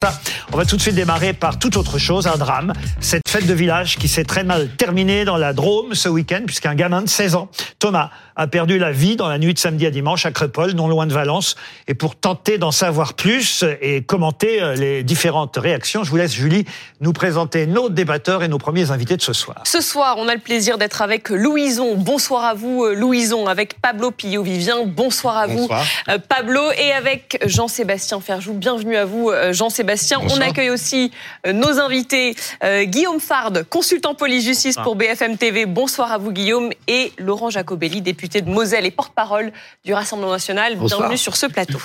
Stop. On va tout de suite démarrer par toute autre chose, un drame. Cette fête de village qui s'est très mal terminée dans la Drôme ce week-end, puisqu'un gamin de 16 ans, Thomas, a perdu la vie dans la nuit de samedi à dimanche à Crépole, non loin de Valence. Et pour tenter d'en savoir plus et commenter euh, les différentes réactions, je vous laisse, Julie, nous présenter nos débatteurs et nos premiers invités de ce soir. Ce soir, on a le plaisir d'être avec Louison. Bonsoir à vous, euh, Louison, avec Pablo Pillot-Vivien. Bonsoir à vous, euh, Pablo, et avec Jean-Sébastien Ferjou. Bienvenue à vous, Jean-Sébastien. On accueille aussi euh, nos invités, euh, Guillaume Fard, consultant police-justice pour BFM TV. Bonsoir à vous, Guillaume. Et Laurent Jacobelli, député de Moselle et porte-parole du Rassemblement national. Bienvenue sur ce plateau.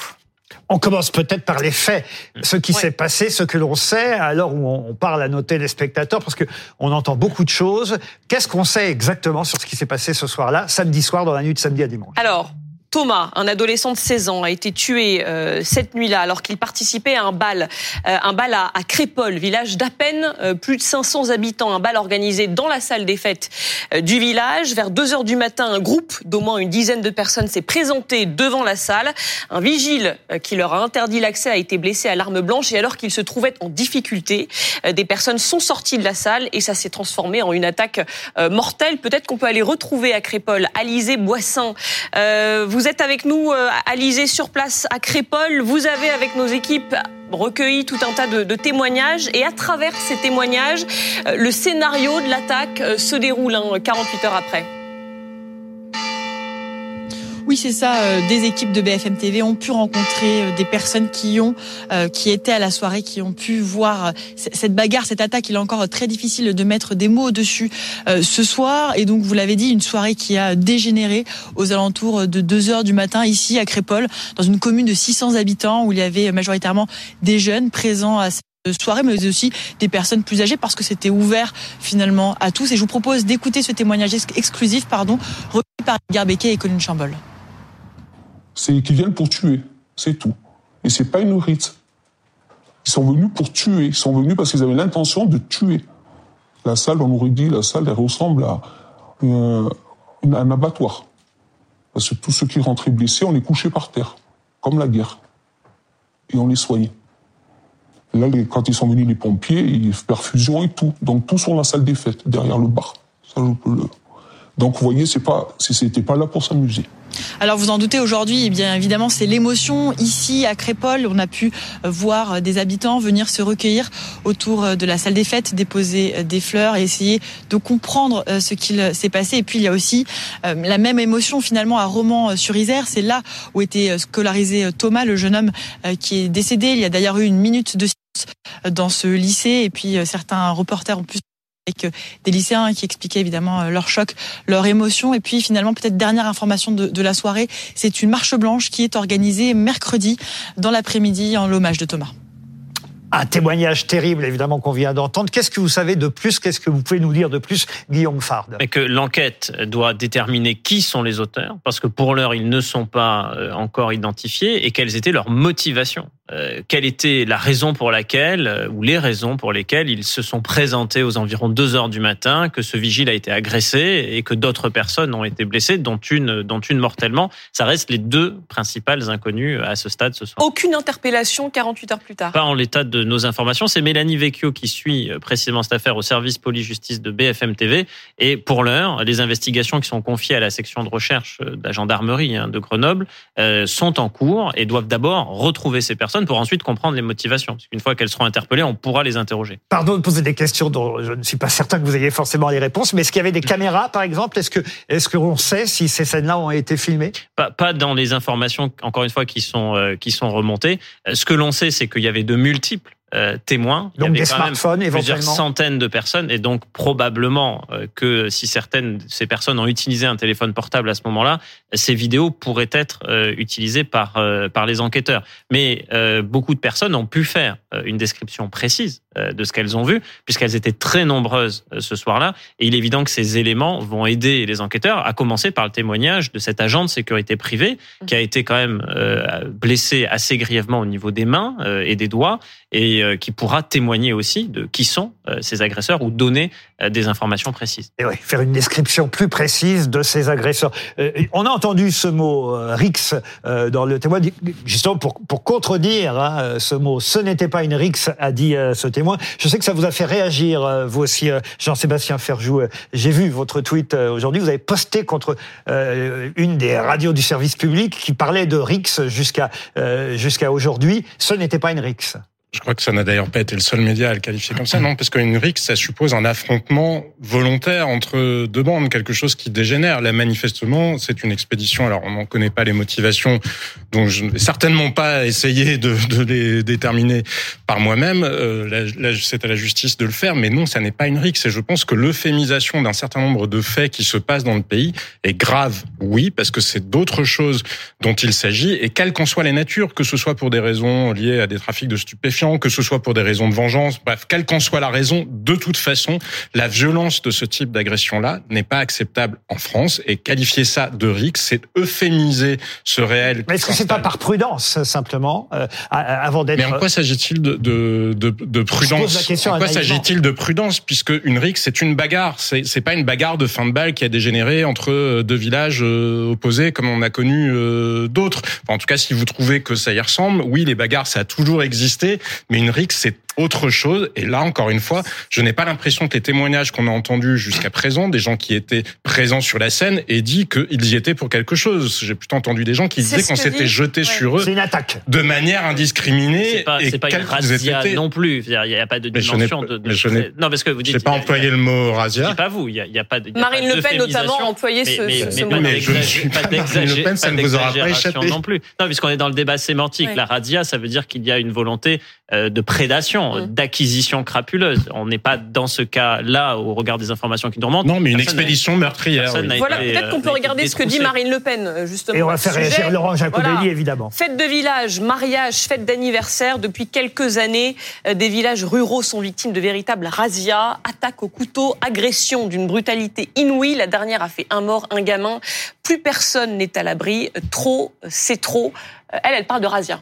On commence peut-être par les faits, ce qui s'est passé, ce que l'on sait, à l'heure où on parle à nos téléspectateurs, parce que on entend beaucoup de choses. Qu'est-ce qu'on sait exactement sur ce qui s'est passé ce soir-là, samedi soir, dans la nuit de samedi à dimanche? Alors, Thomas, un adolescent de 16 ans, a été tué euh, cette nuit-là alors qu'il participait à un bal, euh, un bal à, à, Crépole, village d'à peine euh, plus de 500 habitants, un bal organisé dans la salle des fêtes du village. Vers 2 heures du matin, un groupe d'au moins une dizaine de personnes s'est présenté devant la salle. Un vigile qui leur a interdit l'accès a été blessé à l'arme blanche et alors qu'ils se trouvaient en difficulté, des personnes sont sorties de la salle et ça s'est transformé en une attaque mortelle. Peut-être qu'on peut aller retrouver à Crépole Alizé Boissin. vous vous êtes avec nous, euh, Alizé, sur place à Crépole. Vous avez, avec nos équipes, recueilli tout un tas de, témoignages. Et à travers ces témoignages, euh, le scénario de l'attaque euh, se déroule hein, 48 heures après. Oui, c'est ça. Euh, des équipes de BFM TV ont pu rencontrer euh, des personnes qui ont, euh, qui étaient à la soirée, qui ont pu voir cette bagarre, cette attaque. Il est encore très difficile de mettre des mots dessus ce soir. Et donc, vous l'avez dit, une soirée qui a dégénéré aux alentours de 2 heures du matin ici à Crépole, dans une commune de 600 habitants où il y avait majoritairement des jeunes présents à cette soirée, mais aussi des personnes plus âgées parce que c'était ouvert finalement à tous. Et je vous propose d'écouter ce témoignage exclusif, pardon, recueilli par Edgar et Colin Chambol c'est qu'ils viennent pour tuer, c'est tout. Et c'est pas une rite. Ils sont venus pour tuer, ils sont venus parce qu'ils avaient l'intention de tuer. La salle, on aurait dit, la salle, elle ressemble à euh, un abattoir. Parce que tous ceux qui rentraient blessés, on les couchait par terre, comme la guerre. Et on les soignait. Là, quand ils sont venus les pompiers, ils perfusion et tout. Donc tout sur la salle des fêtes, derrière le bar. Donc vous voyez, c'est pas, c'était pas là pour s'amuser. Alors vous en doutez aujourd'hui, eh bien évidemment c'est l'émotion ici à Crépole. On a pu euh, voir des habitants venir se recueillir autour euh, de la salle des fêtes, déposer euh, des fleurs et essayer de comprendre ce qu'il s'est passé. Et puis il y a aussi la même émotion finalement à Romans-sur-Isère. C'est là où était scolarisé Thomas, le jeune homme qui est décédé. Il y a d'ailleurs eu une minute de silence dans ce lycée et puis certains reporters ont pu avec des lycéens qui expliquaient évidemment euh, leur choc, leur émotion. Et puis finalement, peut-être dernière information de, de la soirée, c'est une marche blanche qui est organisée mercredi dans l'après-midi en l'hommage de Thomas. Un témoignage terrible, évidemment, qu'on vient d'entendre. Qu'est-ce que vous savez de plus? Qu'est-ce que vous pouvez nous dire de plus, Guillaume Fard Et que l'enquête doit déterminer qui sont les auteurs, parce que pour l'heure, ils ne sont pas euh, encore identifiés, et quelles étaient leurs motivations. Euh, quelle était la raison pour laquelle, euh, ou les raisons pour lesquelles ils se sont présentés aux environs 2 heures du matin, que ce vigile a été agressé et que d'autres personnes ont été blessées, dont une, dont une mortellement. Ça reste les deux principales inconnues à ce stade ce soir. Aucune interpellation 48 heures plus tard. Pas en l'état de nos informations. C'est Mélanie Vecchio qui suit euh, précisément cette affaire au service police-justice de BFM TV. Et pour l'heure, les investigations qui sont confiées à la section de recherche de la gendarmerie hein, de Grenoble sont en cours et doivent d'abord retrouver ces personnes pour ensuite comprendre les motivations. Parce qu'une fois qu'elles seront interpellées, on pourra les interroger. Pardon de poser des questions dont je ne suis pas certain que vous ayez forcément les réponses, mais est-ce qu'il y avait des caméras, par exemple? Est-ce que est-ce qu'on sait si ces scènes-là ont été filmées? Pas, pas dans les informations, encore une fois, qui sont euh, qui sont remontées. Euh, ce que l'on sait, c'est qu'il y avait de multiples euh, témoins. Donc des smartphones éventuellement. Plusieurs centaines de personnes et donc probablement euh, que si certaines de ces personnes ont utilisé un téléphone portable à ce moment-là, ces vidéos pourraient être euh, utilisées par par les enquêteurs. Mais beaucoup de personnes ont pu faire une description précise de ce qu'elles ont vu, puisqu'elles étaient très nombreuses euh, ce soir-là. Et il est évident que ces éléments vont aider les enquêteurs, à commencer par le témoignage de cet agent de sécurité privée qui a été quand même euh, blessé assez grièvement au niveau des mains et des doigts, et qui pourra témoigner aussi de qui sont ces agresseurs ou donner des informations précises. Et oui, faire une description plus précise de ces agresseurs. on a entendu ce mot Rix dans le témoignage, justement pour, pour contredire hein, ce mot. Ce n'était pas une Rix, a dit ce témoin je sais que ça vous a fait réagir, euh, vous aussi, euh, Jean-Sébastien Ferjou. Euh, j'ai vu votre tweet aujourd'hui. Vous avez posté contre une des radios du service public qui parlait de RIX jusqu'à jusqu'à aujourd'hui. Ce n'était pas une RIX. Je crois que ça n'a d'ailleurs pas été le seul média à le qualifier comme ça, non, parce qu'une rixe, ça suppose un affrontement volontaire entre deux bandes, quelque chose qui dégénère. Là, manifestement, c'est une expédition. Alors, on n'en connaît pas les motivations, dont je ne vais certainement pas essayer de, de les déterminer par moi-même. Euh, c'est à la justice de le faire, mais non, ça n'est pas une rixe. Et je pense que l'euphémisation d'un certain nombre de faits qui se passent dans le pays est grave, oui, parce que c'est d'autres choses dont il s'agit, et quelles qu'en soient les natures, que ce soit pour des raisons liées à des trafics de stupéfiants, que ce soit pour des raisons de vengeance, bref, quelle qu'en soit la raison, de toute façon, la violence de ce type d'agression-là n'est pas acceptable en France et qualifier ça de RIC, c'est euphémiser ce réel. Mais est-ce que c'est pas par prudence simplement euh, avant d'être Mais en quoi s'agit-il de, de, de, de prudence En quoi s'agit-il de prudence puisque une RIC c'est une bagarre, c'est c'est pas une bagarre de fin de balle qui a dégénéré entre euh, deux villages euh, opposés comme on a connu d'autres. en tout cas, si vous trouvez que ça y ressemble, oui, les bagarres ça a toujours existé, mais une rixe, c'est autre chose. Et là, encore une fois, je n'ai pas l'impression que les témoignages qu'on a entendus jusqu'à présent, des gens qui étaient présents sur la scène, aient dit qu'ils y étaient pour quelque chose. J'ai plutôt entendu des gens qui disaient qu'on s'était jeté sur eux. une attaque. De manière indiscriminée. C'est pas, et pas une razzia non plus. Il n'y a, pas de dimension de, Non, parce que vous dites. pas employé le mot razzia. C'est pas vous. Il y a, pas de. Marine Le Pen notamment a employé ce, mais, ce, mot. Mais pas d'exagération non plus. Non, puisqu'on est dans le débat sémantique. La razzia, ça veut dire qu'il y a une volonté euh, de prédation, mm. d'acquisition crapuleuse. On n'est pas dans ce cas-là au regard des informations qui nous remontent. Non, mais une expédition meurtrière. Voilà, peut-être qu'on peut euh, regarder ce que dit Marine Le Pen, euh, justement. Et on va faire réagir Laurent Jacobelli, évidemment. Fête de village, mariage, fête d'anniversaire. Depuis quelques années, des villages ruraux sont victimes de véritables razzias, attaques au couteau, agressions d'une brutalité inouïe. La dernière a fait un mort, un gamin. Plus personne n'est à l'abri. Trop, c'est trop. Elle, elle parle de razzia.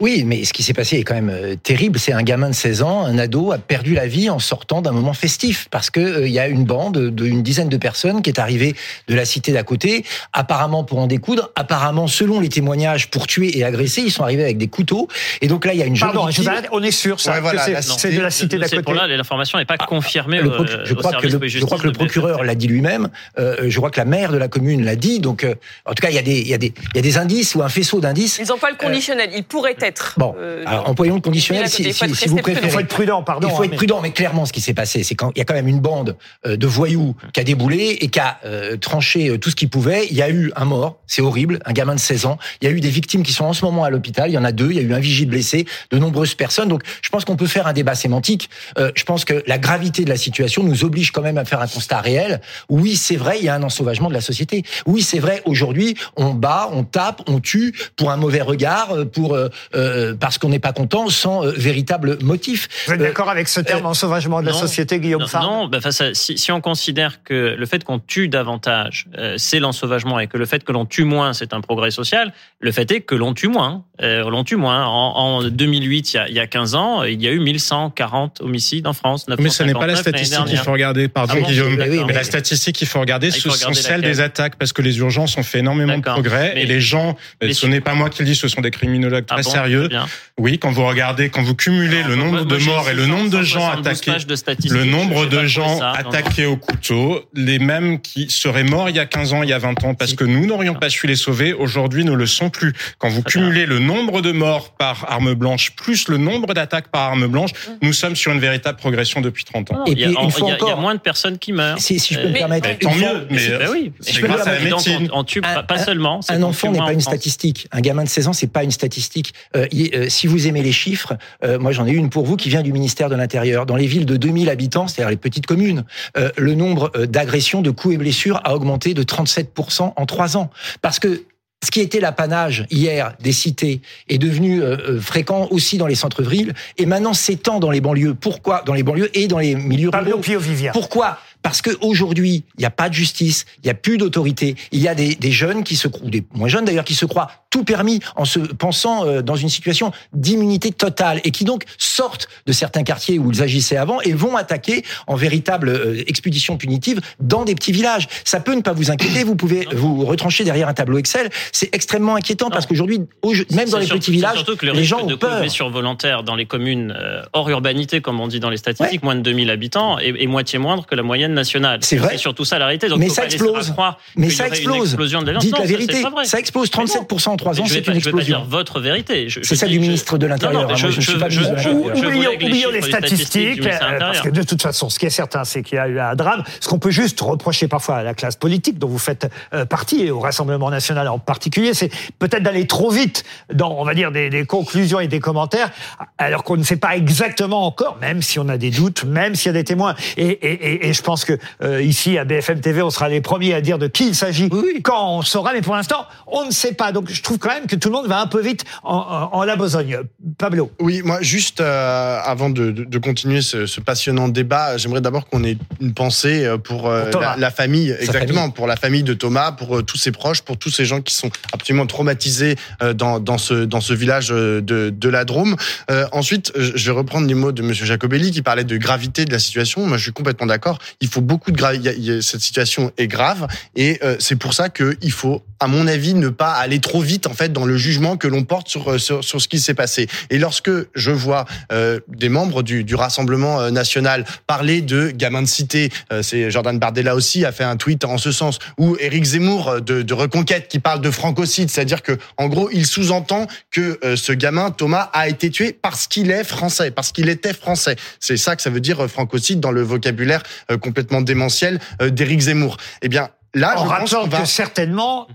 Oui, mais ce qui s'est passé est quand même euh, terrible. C'est un gamin de 16 ans, un ado, a perdu la vie en sortant d'un moment festif parce que euh, il y a une bande d'une dizaine de personnes qui est arrivée de la cité d'à côté, apparemment pour en découdre, apparemment selon les témoignages pour tuer et agresser, ils sont arrivés avec des couteaux. Et donc là, il y a une jeune Pardon, on est sûr ça. c'est de la cité d'à côté. Pour là, l'information n'est pas ah, confirmée. je, crois que le, je crois que le procureur l'a dit lui-même. Euh, je crois que la maire de la commune l'a dit. Donc, en tout cas, il y a des, il y a des, il y a des indices ou un faisceau d'indices. Ils n'ont pas le conditionnel. Il pourrait être Bon, euh, alors employons le conditionnel si, vous préférez. Il faut être prudent, pardon. Il faut être hein, prudent, mais clairement, ce qui s'est passé, c'est qu'il y a quand même une bande euh, de voyous qui a déboulé et qui a euh, tranché tout ce qu'il pouvait. Il y a eu un mort, c'est horrible, un gamin de 16 ans. Il y a eu des victimes qui sont en ce moment à l'hôpital. Il y en a deux. Il y a eu un vigile blessé, de nombreuses personnes. Donc, je pense qu'on peut faire un débat sémantique. je pense que la gravité de la situation nous oblige quand même à faire un constat réel. Oui, c'est vrai, il y a un ensauvagement de la société. Oui, c'est vrai, aujourd'hui, on bat, on tape, on tue pour un mauvais regard, pour parce qu'on n'est pas content, sans euh, véritable motif. Vous êtes d'accord avec ce terme euh, ensauvagement de la société, Guillaume Non, non face si, si, on considère que le fait qu'on tue davantage, euh, c'est l'ensauvagement, et que le fait que l'on tue moins, c'est un progrès social, le fait est que l'on tue moins. L'on tue moins. En, en 2008, il y, a, il y, a, 15 ans, il y a eu 1140 homicides en France. Mais ce n'est pas la statistique qu'il faut regarder, pardon ah Guillaume. Mais, la statistique qu'il faut regarder, ce sont celles des attaques, parce que les urgences ont fait énormément de progrès, et les gens, ce n'est pas moi qui le dis, ce sont des criminologues très ah sérieux. Oui, quand vous regardez, quand vous cumulez le nombre de morts et le nombre de gens attaqués, le nombre de gens attaqués au couteau, les mêmes qui seraient morts il y a 15 ans, il y a 20 ans, parce que nous n'aurions pas su les sauver, aujourd'hui ne le sont plus. Quand vous cumulez le nombre de morts par arme blanche plus le nombre d'attaques par arme blanche, mm. nous sommes sur une véritable progression depuis 30 ans. Et puis, il, y a, moins de personnes qui meurent. Si, je peux me permettre. tant mieux, mais ben oui, c'est grâce à la médecine. On, tue pas seulement. Un enfant n'est pas une statistique. Un gamin de 16 ans, c'est pas une statistique. Euh, euh, si vous aimez les chiffres, euh, moi j'en ai une pour vous qui vient du ministère de l'Intérieur. Dans les villes de 2000 habitants, c'est-à-dire les petites communes, euh, le nombre euh, d'agressions, de coups et blessures a augmenté de 37% en trois ans. Parce que ce qui était l'apanage hier des cités est devenu euh, euh, fréquent aussi dans les centres-villes et maintenant s'étend dans les banlieues. Pourquoi Dans les banlieues et dans les milieux Pablo ruraux. Pio. Pourquoi? Parce qu'aujourd'hui, il n'y a pas de justice, il n'y a plus d'autorité. Il y a des, des jeunes qui se croient, ou des moins jeunes d'ailleurs, qui se croient tout permis en se pensant euh, dans une situation d'immunité totale et qui donc sortent de certains quartiers où ils agissaient avant et vont attaquer en véritable euh, expédition punitive dans des petits villages. Ça peut ne pas vous inquiéter, vous pouvez vous retrancher derrière un tableau Excel. C'est extrêmement inquiétant parce qu'aujourd'hui, au- même dans les surtout- petits villages, que le les gens de ont peur. blessures volontaires dans les communes euh, hors urbanité, comme on dit dans les statistiques, moins de 2000 habitants, est moitié moindre que la moyenne nationale. C'est vrai. C'est surtout ça la réalité. Donc, Mais ça explose. Mais ça explose. explosion de la violence. Dites Non, la ça, vérité. vrai. Ça explose. Mais non. 37% 3 ans, je c'est une Je vais pas explosion. dire votre vérité. Je- C'est je celle du je- ministre de l'Intérieur. Hein, je de je- l'Intérieur. je oublions, les statistiques, parce que de toute façon, ce qui est certain, c'est qu'il y a eu un drame. Ce qu'on peut juste reprocher parfois à la classe politique, dont vous faites euh, partie, et au Rassemblement national en particulier, c'est peut-être d'aller trop vite dans, on va dire, des, des conclusions et des commentaires, alors qu'on ne sait pas exactement encore, même si on a des doutes, même s'il y a des témoins. Et, et, et, et je pense que euh, ici, à BFM TV, on sera les premiers à dire de qui il s'agit quand on saura, mais pour l'instant, on ne sait pas. Donc je trouve quand même que tout le monde va un peu vite en, en, en la besogne. Pablo. Oui, moi, juste euh, avant de, de, de continuer ce, ce passionnant débat, j'aimerais d'abord qu'on ait une pensée euh, pour, euh, Pour la, la famille, exactement, famille. pour la famille de Thomas, pour euh, tous ses proches, pour tous ces gens qui sont absolument traumatisés dans, dans, ce, dans ce village de, de la Drôme. Ensuite, je vais reprendre les mots de Monsieur Jacobelli qui parlait de gravité de la situation. Moi, je suis complètement d'accord. Il faut beaucoup de gravité. Cette situation est grave et c'est pour ça qu'il faut, à mon avis, ne pas aller trop vite en fait dans le jugement que l'on porte sur, euh, sur sur ce qui s'est passé. Et lorsque je vois euh, des membres du, du Rassemblement euh, national parler de gamins de cité, euh, c'est Jordan Bardella aussi a fait un tweet en ce sens, ou Éric Zemmour de, de Reconquête qui parle de francocide, c'est-à-dire que en gros il sous-entend que euh, ce gamin Thomas a été tué parce qu'il est français, parce qu'il était français. C'est ça que ça veut dire francocide dans le vocabulaire complètement démentiel d'Éric Zemmour. Eh bien là, en je pense qu'on va que certainement,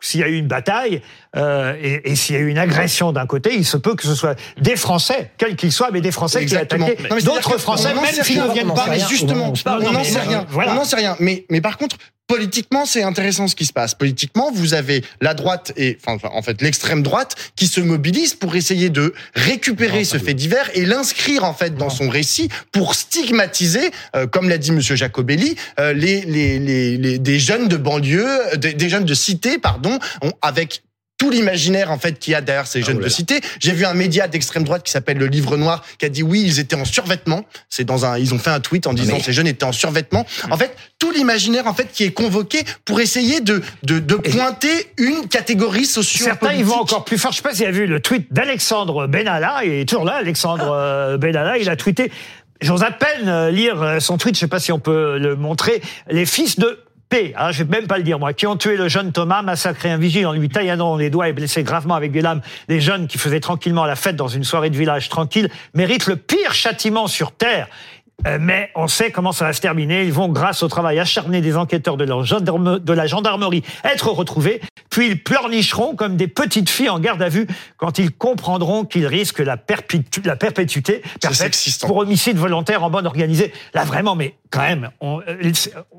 s'il y a eu une bataille euh, et, et s'il y a eu une agression d'un côté, il se peut que ce soit des Français, quels qu'ils soient, mais des Français Exactement. qui aient attaqué d'autres Français, même s'ils ne rien, viennent pas. mais justement, on n'en sait rien. voilà. On n'en sait rien. Mais, mais par contre, politiquement, c'est intéressant ce qui se passe. Politiquement, vous avez la droite et, enfin, en fait, l'extrême droite qui se mobilise pour essayer de récupérer ce fait divers et l'inscrire, en fait, dans son récit pour stigmatiser, euh, comme l'a dit Monsieur Jacobelli, euh, les, les, les, les- des jeunes de banlieue, des, des jeunes de cité, pardon, ont- avec tout l'imaginaire en fait qu'il y a derrière ces jeunes de cité. J'ai vu un média d'extrême droite qui s'appelle le Livre Noir qui a dit oui ils étaient en survêtement. C'est dans un ils ont fait un tweet en disant Mais- ces jeunes étaient en survêtement. En fait tout l'imaginaire en fait qui est convoqué pour essayer de de, de pointer une catégorie socio Certains ils vont encore plus fort. Je sais pas si vous avez vu le tweet d'Alexandre Benalla. Il est toujours là, Alexandre euh, Benalla. Il a tweeté. J'ose à peine euh, lire euh, son tweet. Je sais pas si on peut le montrer. Les fils de P, hein, je vais même pas le dire moi, qui ont tué le jeune Thomas, massacré un vigile en lui taillant les doigts et blessé gravement avec des lames des jeunes qui faisaient tranquillement la fête dans une soirée de village tranquille, méritent le pire châtiment sur terre. Euh, mais on sait comment ça va se terminer. Ils vont, grâce au travail acharné des enquêteurs de, leur gendarme- de la gendarmerie, être retrouvés. Puis ils pleurnicheront comme des petites filles en garde à vue quand ils comprendront qu'ils risquent la, perpétu- la perpétuité perpète pour homicide volontaire en bande organisée. Là, vraiment, mais quand même, on, euh,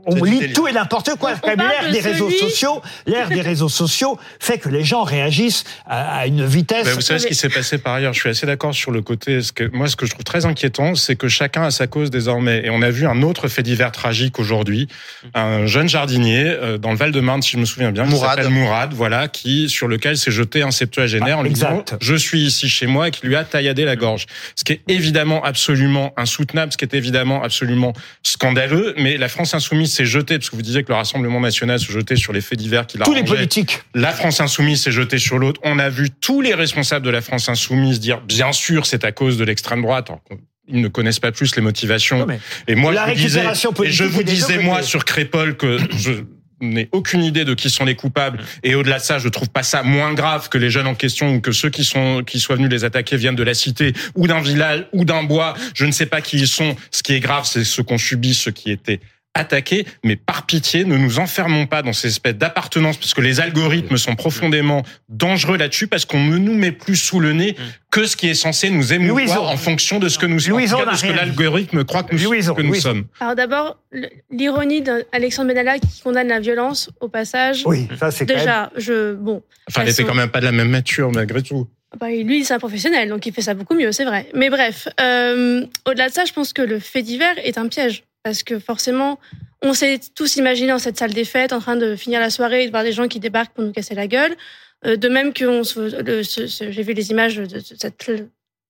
on lit tout et n'importe quoi. L'ère de des réseaux sociaux, l'ère des réseaux sociaux fait que les gens réagissent à, à une vitesse. Ben, vous savez ce qui s'est passé par ailleurs? Je suis assez d'accord sur le côté. Ce que, moi, ce que je trouve très inquiétant, c'est que chacun a sa cause désormais. Et on a vu un autre fait divers tragique aujourd'hui. Un jeune jardinier euh, dans le Val-de-Marne, si je me souviens bien, qui Mourad. s'appelle Mourad, voilà, qui sur lequel s'est jeté un septuagénaire Ah, en lui disant exact. je suis ici chez moi et qui lui a tailladé la gorge. Ce qui est évidemment absolument insoutenable, ce qui est évidemment absolument scandaleux. Mais la France insoumise s'est jetée parce que vous disiez que le Rassemblement national se jetait sur les faits divers qu'il Tous les politiques. La France insoumise s'est jetée sur l'autre. On a vu tous les responsables de la France insoumise dire bien sûr c'est à cause de l'extrême droite. alors ils ne connaissent pas plus les motivations. Non, et moi, la je vous disais, et je vous disais côtés. moi sur Crépol que je n'ai aucune idée de qui sont les coupables. Et au-delà de ça, je trouve pas ça moins grave que les jeunes en question ou que ceux qui sont qui soient venus les attaquer viennent de la cité ou d'un village ou d'un bois. Je ne sais pas qui ils sont. Ce qui est grave, c'est ce qu'ont subi ceux qui étaient attaquer, mais par pitié, ne nous enfermons pas dans ces espèces d'appartenance, parce que les algorithmes sont profondément dangereux là-dessus, parce qu'on ne nous met plus sous le nez que ce qui est censé nous émouvoir en fonction de ce que nous sommes, en Louison tout cas, de ce que l'algorithme croit que nous, Louison, que nous Louison. sommes. Alors d'abord, l'ironie d'Alexandre Benalla qui condamne la violence au passage. Oui, ça c'est quand même... Déjà, je bon, Enfin, elle Elles était sont- quand même pas de la même nature, malgré tout. bah, lui c'est un professionnel, donc il fait ça beaucoup mieux, c'est vrai. Mais bref, euh, au-delà de ça, je pense que le fait divers est un piège parce que forcément, on s'est tous imaginé dans cette salle des fêtes en train de finir la soirée et de voir des gens qui débarquent pour nous casser la gueule. Euh, de même que on se- j'ai vu les images de, cette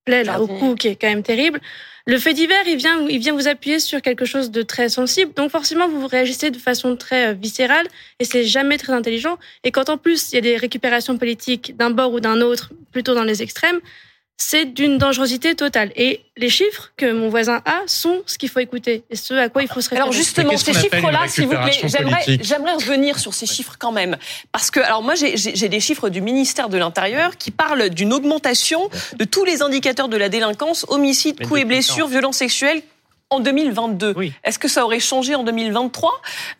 plaie là au cou qui est quand même terrible. Le fait divers, il vient, il vient vous appuyer sur quelque chose de très sensible. Donc forcément, vous réagissez de façon très euh, viscérale et c'est jamais très intelligent. Et quand en plus il y a des récupérations politiques d'un bord ou d'un autre, plutôt dans les extrêmes, c'est d'une dangerosité totale. Et les chiffres que mon voisin a sont ce qu'il faut écouter et ce à quoi il faut se référer. Alors justement, ces chiffres-là, s'il vous plaît, j'aimerais, revenir sur ces chiffres quand même, parce que alors moi j'ai, j'ai j'ai des chiffres du ministère de l'Intérieur qui parlent d'une augmentation de tous les indicateurs de la délinquance, homicide, Mais coups et blessures, violences sexuelles en 2022. Oui. Est-ce que ça aurait changé en 2023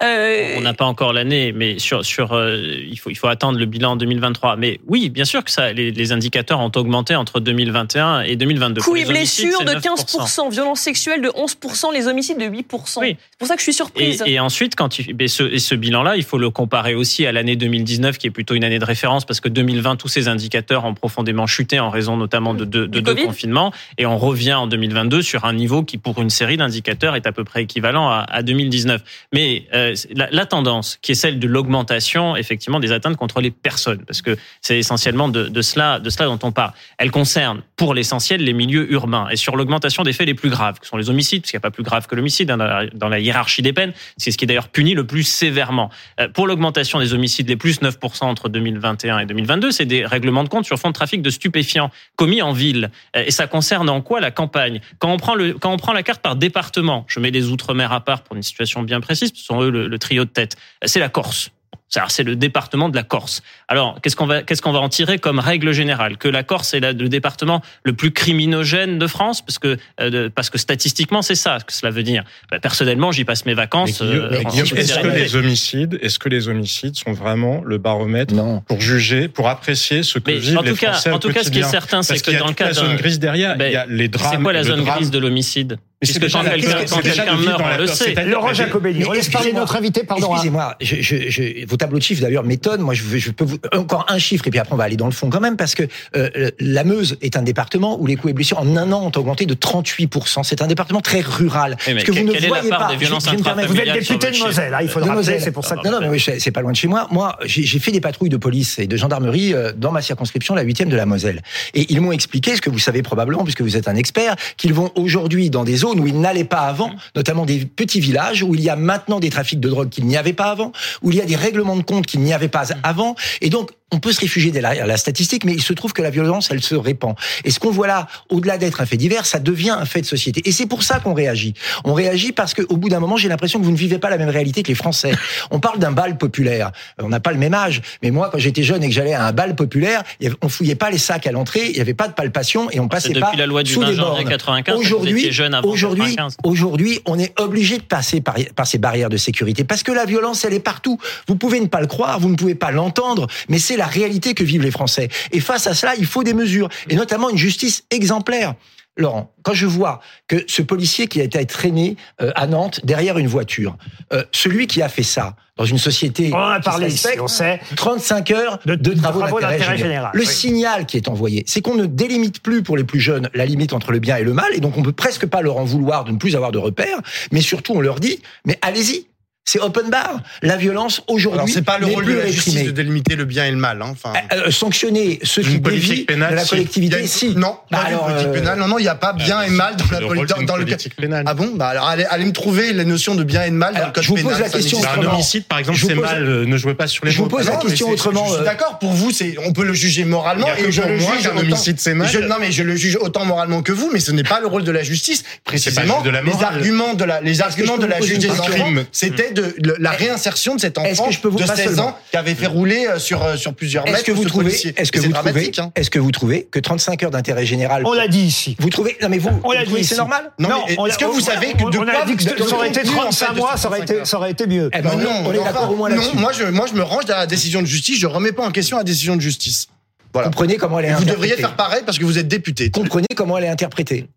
Euh, On n'a pas encore l'année, mais sur sur euh, il faut il faut attendre le bilan en 2023. Mais oui, bien sûr que ça, les, les indicateurs ont augmenté entre 2021 et 2022. Pour Coups et blessures de 9%. 15%, violences sexuelles de 11%, les homicides de 8%. Oui. C'est pour ça que je suis surprise. et ensuite, quand ce, et ce bilan-là, il faut le comparer aussi à l'année 2019, qui est plutôt une année de référence, parce que 2020, tous ces indicateurs ont profondément chuté en raison notamment de, deux- de Du deux confinements, et on revient en 2022 sur un niveau qui, pour une série d'indicateurs, est à peu près équivalent à, à 2019. Mais euh, la, tendance, qui est celle de l'augmentation, effectivement, des atteintes contre les personnes, parce que c'est essentiellement de, cela, de cela dont on parle. Elle concerne, pour l'essentiel, les milieux urbains, et sur l'augmentation des faits les plus graves, que sont les homicides, parce qu'il n'y a pas plus grave que l'homicide hein, dans, la, dans la hiérarchie des peines. C'est ce qui est d'ailleurs puni le plus sévèrement. Euh, Pour l'augmentation des homicides, les plus 9% entre 2021 et 2022, c'est des règlements de compte sur fond de trafic de stupéfiants commis en ville. Euh, Et ça concerne en quoi la campagne? Quand on prend le, quand on prend la carte par département, je mets les outre-mer à part pour une situation bien précise, ce sont eux le, trio de tête. C'est la Corse. C'est le département de la Corse. Alors, qu'est-ce qu'on va, qu'est-ce qu'on va en tirer comme règle générale? Que la Corse est la- le département le plus criminogène de France, parce que, euh, de- parce que statistiquement, c'est ça que cela veut dire. Bah, personnellement, j'y passe mes vacances. Euh, en est-ce que les homicides, est-ce que les homicides sont vraiment le baromètre Non. pour juger, pour apprécier ce que Mais vivent en les tout cas, Français en au tout cas, ce qui est certain, c'est que dans le toute la cas zone grise derrière, Ben, il y a les drames. c'est quoi la zone drame. grise de l'homicide? Puisque quand la- quelqu'un, de meurt, on la le sait. Laurent Jacobelli, on laisse parler notre invité, pardon. hein. Excusez-moi, tableaux de chiffres d'ailleurs m'étonnent. Moi, je, veux- je peux vous encore un chiffre et puis après on va aller dans le fond quand même parce que euh, la Meuse est un département où les coups et blessures en un an ont augmenté de 38 C'est un département très rural. Oui, mais vous ne quelle est la voyez part pas. des Je- je Vous êtes député de Moselle, hein, il faut le rappeler, c'est pour ça que... Non, non, mais oui, c'est pas loin de chez moi. Moi, j'ai fait des patrouilles de police et de gendarmerie euh, dans ma circonscription, la huitième de la Moselle. Et ils m'ont expliqué, ce que vous savez probablement, puisque vous êtes un expert, qu'ils vont aujourd'hui dans des zones où ils n'allaient pas avant, notamment des petits villages, où il y a maintenant des trafics de drogue qu'il n'y avait pas avant, où il y a des règlements de compte qu'il n'y avait pas avant. Et donc, on peut se réfugier derrière la statistique, mais il se trouve que la violence, elle se répand. Et ce qu'on voit là, au-delà d'être un fait divers, ça devient un fait de société. Et c'est pour ça qu'on réagit. On réagit parce qu'au bout d'un moment, j'ai l'impression que vous ne vivez pas la même réalité que les Français. On parle d'un bal populaire. On n'a pas le même âge, mais moi, quand j'étais jeune et que j'allais à un bal populaire, on fouillait pas les sacs à l'entrée, il n'y avait pas de palpation et on passait depuis pas la loi du sous 20 les janvier bornes. 95. Vous Aujourd'hui, aujourd'hui, 95. aujourd'hui, on est obligé de passer par, par ces barrières de sécurité parce que la violence, elle est partout. Vous pouvez ne pas le croire, vous ne pouvez pas l'entendre, mais c'est la réalité que vivent les Français. Et face à cela, il faut des mesures et notamment une justice exemplaire. Laurent, quand je vois que ce policier qui a été traîné euh, à Nantes derrière une voiture, euh, celui qui a fait ça dans une société On a qui parlé ici, on sait. 35 heures De- de, de travaux, travaux d'intérêt général. général, Le oui. signal qui est envoyé, c'est qu'on ne délimite plus pour les plus jeunes la limite entre le bien et le mal, et donc on peut presque pas leur en vouloir de ne plus avoir de repères, mais surtout on leur dit, mais allez-y, c'est open bar. La violence Alors aujourd'hui c'est pas le rôle de la justice réprimée. de délimiter le bien et le mal. Hein. Enfin, Euh, sanctionner ceux qui dévient pénale, de la si. il y a collectivité, une- si. Non, Bah pas alors, une politique euh, pénale. Non, non, il n'y a pas bien et mal dans la le d'une Dans, le politique pénale. Ah bon? Bah alors allez, allez me trouver les notions de bien et de mal dans le code je vous pénal. pose la question un homicide, par exemple, Je vous c'est pose- mal. euh, Ne jouez pas sur les Je vous pose la question c'est- autrement, Je suis euh, d'accord. Pour vous, c'est on peut le juger moralement et je pour le moi juge autant- homicide, c'est mal. Je, non, mais je le juge autant moralement que vous, mais ce n'est pas le rôle de la justice. Précisément, la les arguments de la, les arguments de la poser des c'était de le- la réinsertion de cet enfant que je peux vous- de pas 16 seulement. ans qui avait fait rouler euh, sur, euh, sur plusieurs mètres Est-ce que vous ce trouvez, est-ce que Et c'est vous trouvez, hein. est-ce que vous trouvez que 35 heures d'intérêt général, On l'a dit ici. vous trouvez, non mais vous, On vous l'a dit c'est normal? Non, mais on est-ce que vous on- savez que de on a dit que de- ça aurait été contenu, en 35 fait, de mois, ça aurait 35 été, ça aurait été mieux. Eh ben, Non, on, non, est d'accord au moins non, là-dessus. moi je, moi je me range derrière la décision de justice, je remets pas en question la décision de justice. Voilà. Comprenez comment elle est Et vous interprétée. devriez faire pareil parce que vous êtes député. Comprenez comment elle est interprétée.